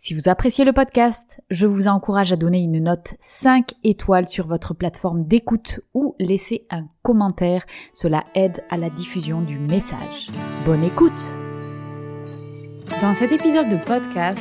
Si vous appréciez le podcast, je vous encourage à donner une note 5 étoiles sur votre plateforme d'écoute ou laisser un commentaire. Cela aide à la diffusion du message. Bonne écoute Dans cet épisode de podcast,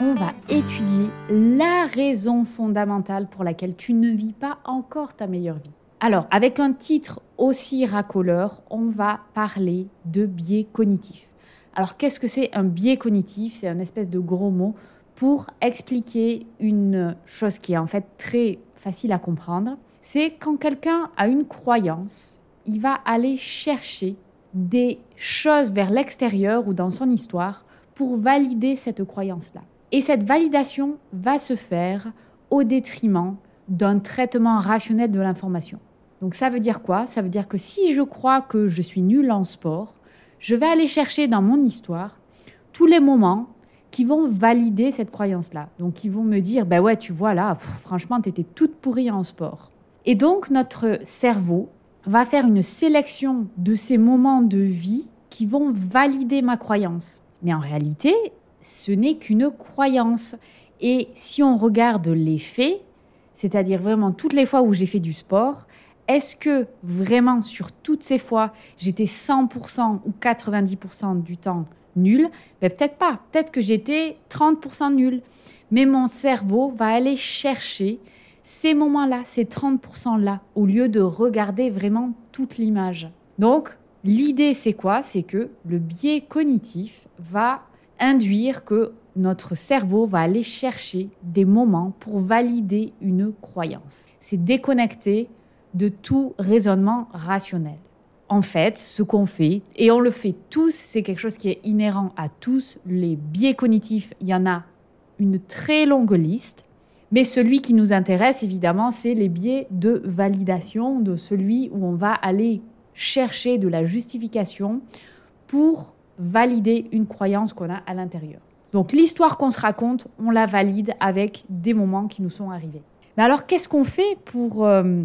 on va étudier la raison fondamentale pour laquelle tu ne vis pas encore ta meilleure vie. Alors, avec un titre aussi racoleur, on va parler de biais cognitifs. Alors qu'est-ce que c'est un biais cognitif? C'est un espèce de gros mot pour expliquer une chose qui est en fait très facile à comprendre. C'est quand quelqu'un a une croyance, il va aller chercher des choses vers l'extérieur ou dans son histoire pour valider cette croyance-là. Et cette validation va se faire au détriment d'un traitement rationnel de l'information. Donc ça veut dire quoi? Ça veut dire que si je crois que je suis nul en sport, je vais aller chercher dans mon histoire tous les moments qui vont valider cette croyance-là. Donc, qui vont me dire, ben ouais, tu vois là, franchement, tu étais toute pourrie en sport. Et donc, notre cerveau va faire une sélection de ces moments de vie qui vont valider ma croyance. Mais en réalité, ce n'est qu'une croyance. Et si on regarde les faits, c'est-à-dire vraiment toutes les fois où j'ai fait du sport, est-ce que vraiment sur toutes ces fois, j'étais 100% ou 90% du temps nul ben, Peut-être pas. Peut-être que j'étais 30% nul. Mais mon cerveau va aller chercher ces moments-là, ces 30%-là, au lieu de regarder vraiment toute l'image. Donc, l'idée, c'est quoi? C'est que le biais cognitif va induire que notre cerveau va aller chercher des moments pour valider une croyance. C'est déconnecté de tout raisonnement rationnel. En fait, ce qu'on fait, et on le fait tous, c'est quelque chose qui est inhérent à tous, les biais cognitifs, il y en a une très longue liste, mais celui qui nous intéresse évidemment, c'est les biais de validation, de celui où on va aller chercher de la justification pour valider une croyance qu'on a à l'intérieur. Donc l'histoire qu'on se raconte, on la valide avec des moments qui nous sont arrivés. Mais alors, qu'est-ce qu'on fait pour, euh,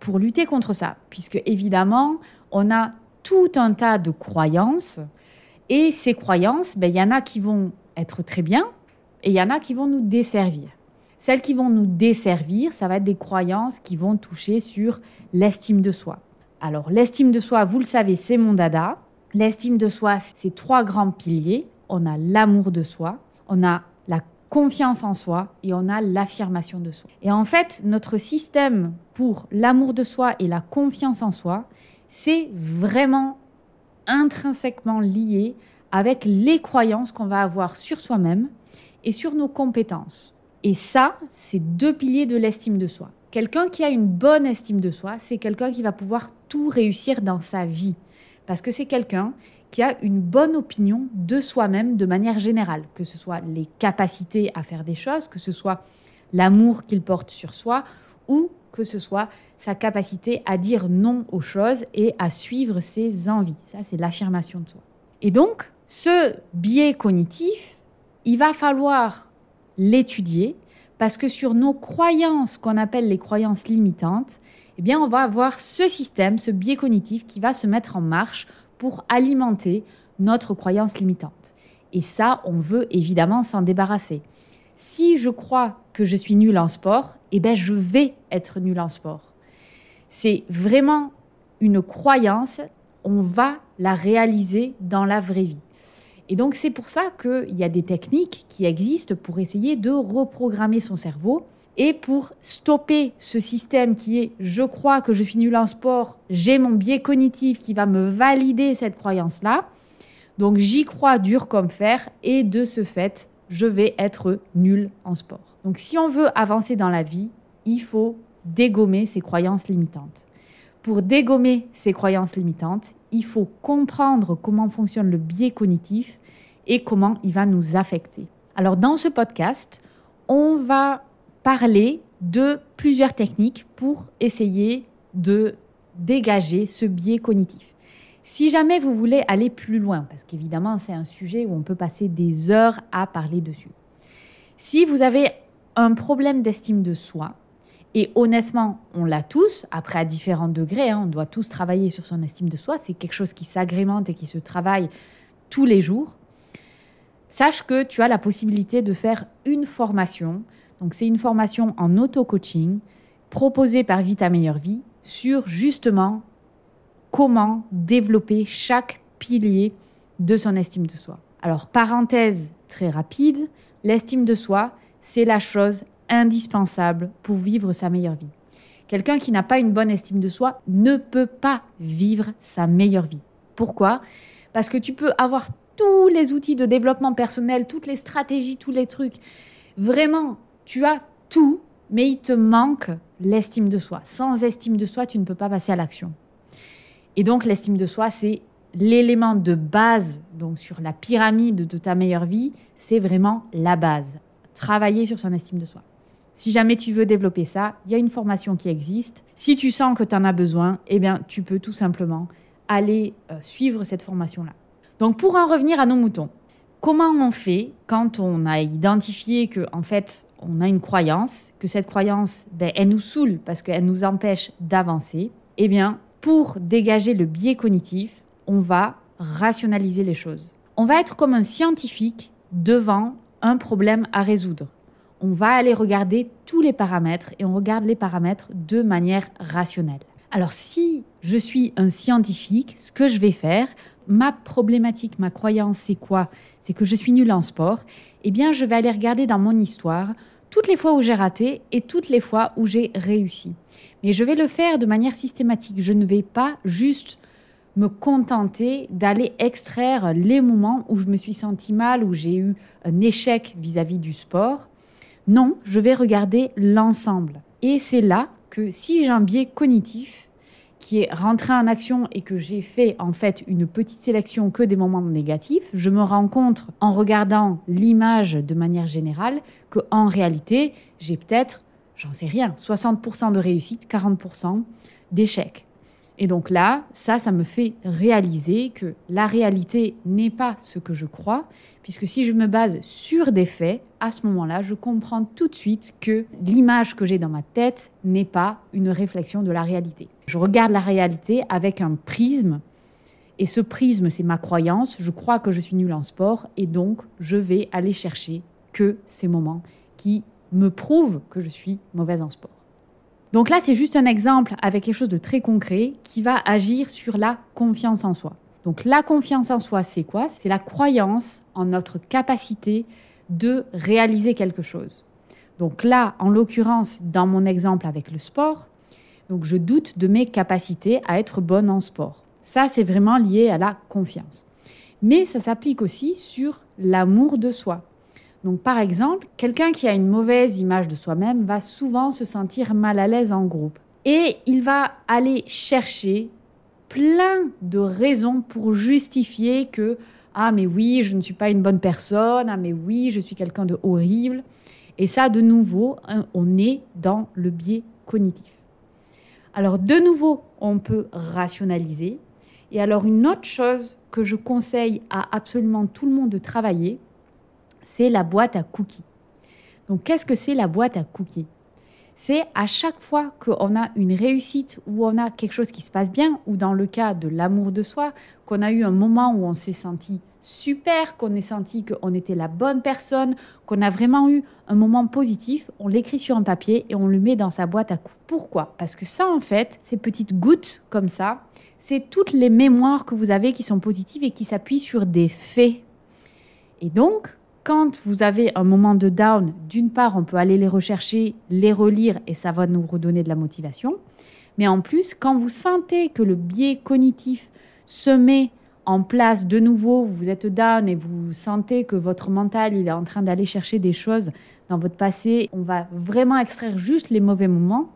pour lutter contre ça? Puisque, évidemment, on a tout un tas de croyances. Et ces croyances, ben, il y en a qui vont être très bien et il y en a qui vont nous desservir. Celles qui vont nous desservir, ça va être des croyances qui vont toucher sur l'estime de soi. Alors, l'estime de soi, vous le savez, c'est mon dada. L'estime de soi, c'est trois grands piliers. On a l'amour de soi, on a la confiance en soi et on a l'affirmation de soi. Et en fait, notre système pour l'amour de soi et la confiance en soi, c'est vraiment intrinsèquement lié avec les croyances qu'on va avoir sur soi-même et sur nos compétences. Et ça, c'est deux piliers de l'estime de soi. Quelqu'un qui a une bonne estime de soi, c'est quelqu'un qui va pouvoir tout réussir dans sa vie. Parce que c'est quelqu'un qui a une bonne opinion de soi-même de manière générale, que ce soit les capacités à faire des choses, que ce soit l'amour qu'il porte sur soi, ou que ce soit sa capacité à dire non aux choses et à suivre ses envies. Ça, c'est l'affirmation de soi. Et donc, ce biais cognitif, il va falloir l'étudier parce que sur nos croyances qu'on appelle les croyances limitantes, eh bien, on va avoir ce système, ce biais cognitif qui va se mettre en marche pour alimenter notre croyance limitante. Et ça, on veut évidemment s'en débarrasser. Si je crois que je suis nul en sport, eh ben je vais être nul en sport. C'est vraiment une croyance, on va la réaliser dans la vraie vie. Et donc c'est pour ça qu'il y a des techniques qui existent pour essayer de reprogrammer son cerveau et pour stopper ce système qui est je crois que je suis nul en sport, j'ai mon biais cognitif qui va me valider cette croyance-là. Donc j'y crois dur comme fer et de ce fait, je vais être nul en sport. Donc si on veut avancer dans la vie, il faut dégommer ces croyances limitantes. Pour dégommer ces croyances limitantes, il faut comprendre comment fonctionne le biais cognitif et comment il va nous affecter. Alors dans ce podcast, on va parler de plusieurs techniques pour essayer de dégager ce biais cognitif. Si jamais vous voulez aller plus loin, parce qu'évidemment c'est un sujet où on peut passer des heures à parler dessus, si vous avez un problème d'estime de soi, et honnêtement, on l'a tous, après à différents degrés, hein, on doit tous travailler sur son estime de soi, c'est quelque chose qui s'agrémente et qui se travaille tous les jours. Sache que tu as la possibilité de faire une formation. Donc c'est une formation en auto-coaching proposée par Vita Meilleure Vie sur justement comment développer chaque pilier de son estime de soi. Alors parenthèse très rapide, l'estime de soi, c'est la chose indispensable pour vivre sa meilleure vie. Quelqu'un qui n'a pas une bonne estime de soi ne peut pas vivre sa meilleure vie. Pourquoi? Parce que tu peux avoir tous les outils de développement personnel, toutes les stratégies, tous les trucs. Vraiment, tu as tout, mais il te manque l'estime de soi. Sans estime de soi, tu ne peux pas passer à l'action. Et donc l'estime de soi, c'est l'élément de base, donc sur la pyramide de ta meilleure vie, c'est vraiment la base. Travailler sur son estime de soi. Si jamais tu veux développer ça, il y a une formation qui existe. Si tu sens que tu en as besoin, eh bien, tu peux tout simplement aller euh, suivre cette formation-là. Donc, pour en revenir à nos moutons, comment on fait quand on a identifié que, en fait, on a une croyance, que cette croyance, ben, elle nous saoule parce qu'elle nous empêche d'avancer? Eh bien, pour dégager le biais cognitif, on va rationaliser les choses. On va être comme un scientifique devant un problème à résoudre on va aller regarder tous les paramètres et on regarde les paramètres de manière rationnelle. Alors si je suis un scientifique, ce que je vais faire, ma problématique, ma croyance, c'est quoi? C'est que je suis nul en sport. Eh bien, je vais aller regarder dans mon histoire toutes les fois où j'ai raté et toutes les fois où j'ai réussi. Mais je vais le faire de manière systématique. Je ne vais pas juste me contenter d'aller extraire les moments où je me suis senti mal, où j'ai eu un échec vis à -vis du sport non, je vais regarder l'ensemble. Et c'est là que si j'ai un biais cognitif qui rentré en action et que j'ai fait en fait une petite sélection que des moments négatifs, je me rends compte en regardant l'image de manière générale que en réalité, j'ai peut-être, j'en sais rien, 60% de réussite, 40% d'échec. Et donc là, ça, ça me fait réaliser que la réalité n'est pas ce que je crois, puisque si je me base sur des faits, à ce moment-là, je comprends tout de suite que l'image que j'ai dans ma tête n'est pas une réflexion de la réalité. Je regarde la réalité avec un prisme, et ce prisme, c'est ma croyance. Je crois que je suis nul en sport, et donc je vais aller chercher que ces moments qui me prouvent que je suis mauvaise en sport. Donc là, c'est juste un exemple avec quelque chose de très concret qui va agir sur la confiance en soi. Donc la confiance en soi, c'est quoi? C'est la croyance en notre capacité de réaliser quelque chose. Donc là, en l'occurrence, dans mon exemple avec le sport, donc je doute de mes capacités à être bonne en sport. Ça, c'est vraiment lié à la confiance. Mais ça s'applique aussi sur l'amour de soi. Donc par exemple, quelqu'un qui a une mauvaise image de soi-même va souvent se sentir mal à l'aise en groupe. Et il va aller chercher plein de raisons pour justifier que ah mais oui, je ne suis pas une bonne personne, ah mais oui, je suis quelqu'un de horrible. Et ça, de nouveau, hein, on est dans le biais cognitif. Alors, de nouveau, on peut rationaliser. Et alors, une autre chose que je conseille à absolument tout le monde de travailler, c'est la boîte à cookies. Donc qu'est-ce que c'est la boîte à cookies? C'est à chaque fois qu'on a une réussite ou on a quelque chose qui se passe bien, ou dans le cas de l'amour de soi, qu'on a eu un moment où on s'est senti super, qu'on ait senti qu'on était la bonne personne, qu'on a vraiment eu un moment positif, on l'écrit sur un papier et on le met dans sa boîte à cookies. Pourquoi? Parce que ça, en fait, ces petites gouttes comme ça, c'est toutes les mémoires que vous avez qui sont positives et qui s'appuient sur des faits. Et donc, quand vous avez un moment de down, d'une part, on peut aller les rechercher, les relire et ça va nous redonner de la motivation. Mais en plus, quand vous sentez que le biais cognitif se met en place de nouveau, vous êtes down et vous sentez que votre mental il est en train d'aller chercher des choses dans votre passé, on va vraiment extraire juste les mauvais moments.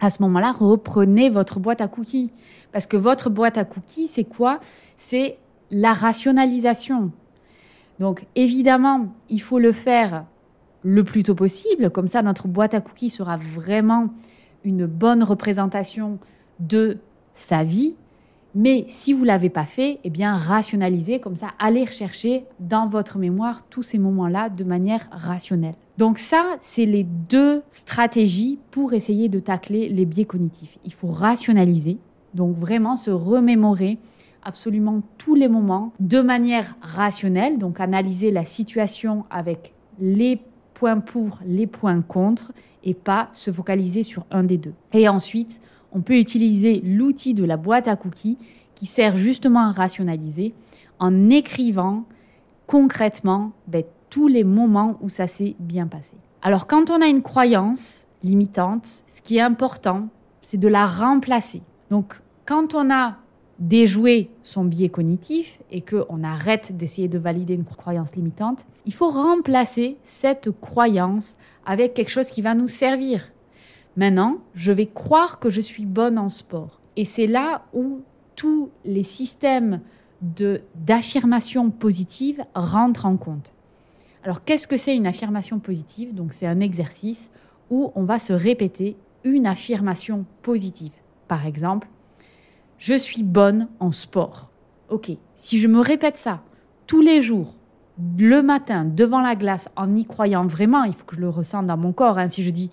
À ce moment-là, reprenez votre boîte à cookies. Parce que votre boîte à cookies, c'est quoi? C'est la rationalisation. Donc évidemment, il faut le faire le plus tôt possible. Comme ça, notre boîte à cookies sera vraiment une bonne représentation de sa vie. Mais si vous ne l'avez pas fait, eh bien, rationalisez, comme ça, allez rechercher dans votre mémoire tous ces moments-là de manière rationnelle. Donc ça, c'est les deux stratégies pour essayer de tacler les biais cognitifs. Il faut rationaliser, donc vraiment se remémorer absolument tous les moments de manière rationnelle, donc analyser la situation avec les points pour, les points contre, et pas se focaliser sur un des deux. Et ensuite, on peut utiliser l'outil de la boîte à cookies qui sert justement à rationaliser en écrivant concrètement ben, tous les moments où ça s'est bien passé. Alors quand on a une croyance limitante, ce qui est important, c'est de la remplacer. Donc quand on a déjoué son biais cognitif et qu'on arrête d'essayer de valider une croyance limitante, il faut remplacer cette croyance avec quelque chose qui va nous servir. Maintenant, je vais croire que je suis bonne en sport. Et c'est là où tous les systèmes d'affirmation positive rentrent en compte. Alors, qu'est-ce que c'est une affirmation positive? Donc, c'est un exercice où on va se répéter une affirmation positive. Par exemple, je suis bonne en sport. Ok, si je me répète ça tous les jours, le matin, devant la glace, en y croyant vraiment, il faut que je le ressente dans mon corps. Hein. Si je dis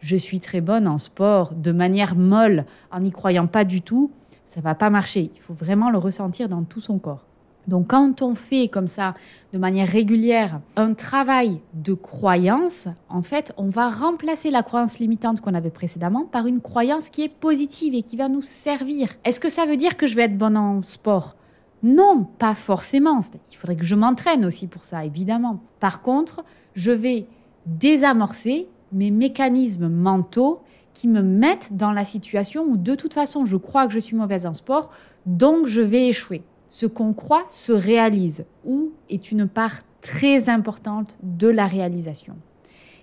je suis très bonne en sport de manière molle, en n'y croyant pas du tout, ça va pas marcher. Il faut vraiment le ressentir dans tout son corps. Donc quand on fait comme ça de manière régulière un travail de croyance, en fait, on va remplacer la croyance limitante qu'on avait précédemment par une croyance qui est positive et qui va nous servir. Est-ce que ça veut dire que je vais être bonne en sport? Non, pas forcément. Il faudrait que je m'entraîne aussi pour ça, évidemment. Par contre, je vais désamorcer mes mécanismes mentaux qui me mettent dans la situation où de toute façon je crois que je suis mauvaise en sport, donc je vais échouer ce qu'on croit se réalise ou est une part très importante de la réalisation.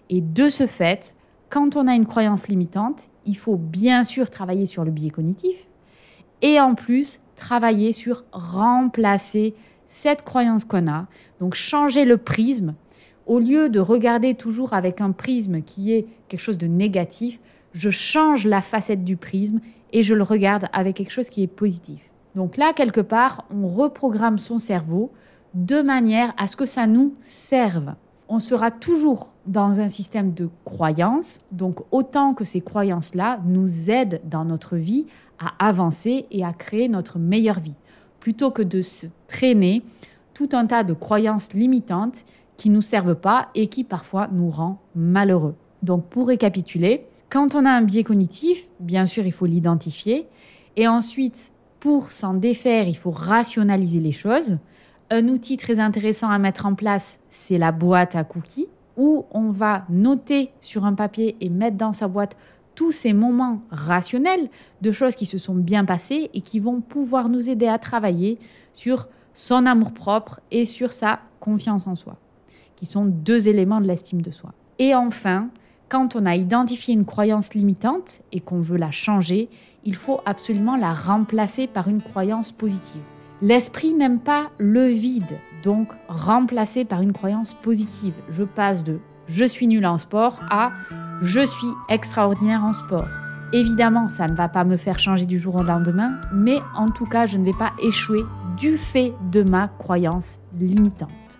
Et de ce fait, quand on a une croyance limitante, il faut bien sûr travailler sur le biais cognitif et en plus travailler sur remplacer cette croyance qu'on a, donc changer le prisme. Au lieu de regarder toujours avec un prisme qui est quelque chose de négatif, je change la facette du prisme et je le regarde avec quelque chose qui est positif. Donc là, quelque part, on reprogramme son cerveau de manière à ce que ça nous serve. On sera toujours dans un système de croyances, donc autant que ces croyances-là nous aident dans notre vie à avancer et à créer notre meilleure vie, plutôt que de se traîner tout un tas de croyances limitantes qui ne nous servent pas et qui parfois nous rendent malheureux. Donc pour récapituler, quand on a un biais cognitif, bien sûr, il faut l'identifier et ensuite pour s'en défaire, il faut rationaliser les choses. Un outil très intéressant à mettre en place, c'est la boîte à cookies, où on va noter sur un papier et mettre dans sa boîte tous ces moments rationnels de choses qui se sont bien passées et qui vont pouvoir nous aider à travailler sur son amour-propre et sur sa confiance en soi, qui sont deux éléments de l'estime de soi. Et enfin, quand on a identifié une croyance limitante et qu'on veut la changer, il faut absolument la remplacer par une croyance positive. L'esprit n'aime pas le vide, donc remplacer par une croyance positive. Je passe de je suis nul en sport à je suis extraordinaire en sport. Évidemment, ça ne va pas me faire changer du jour au lendemain, mais en tout cas, je ne vais pas échouer du fait de ma croyance limitante.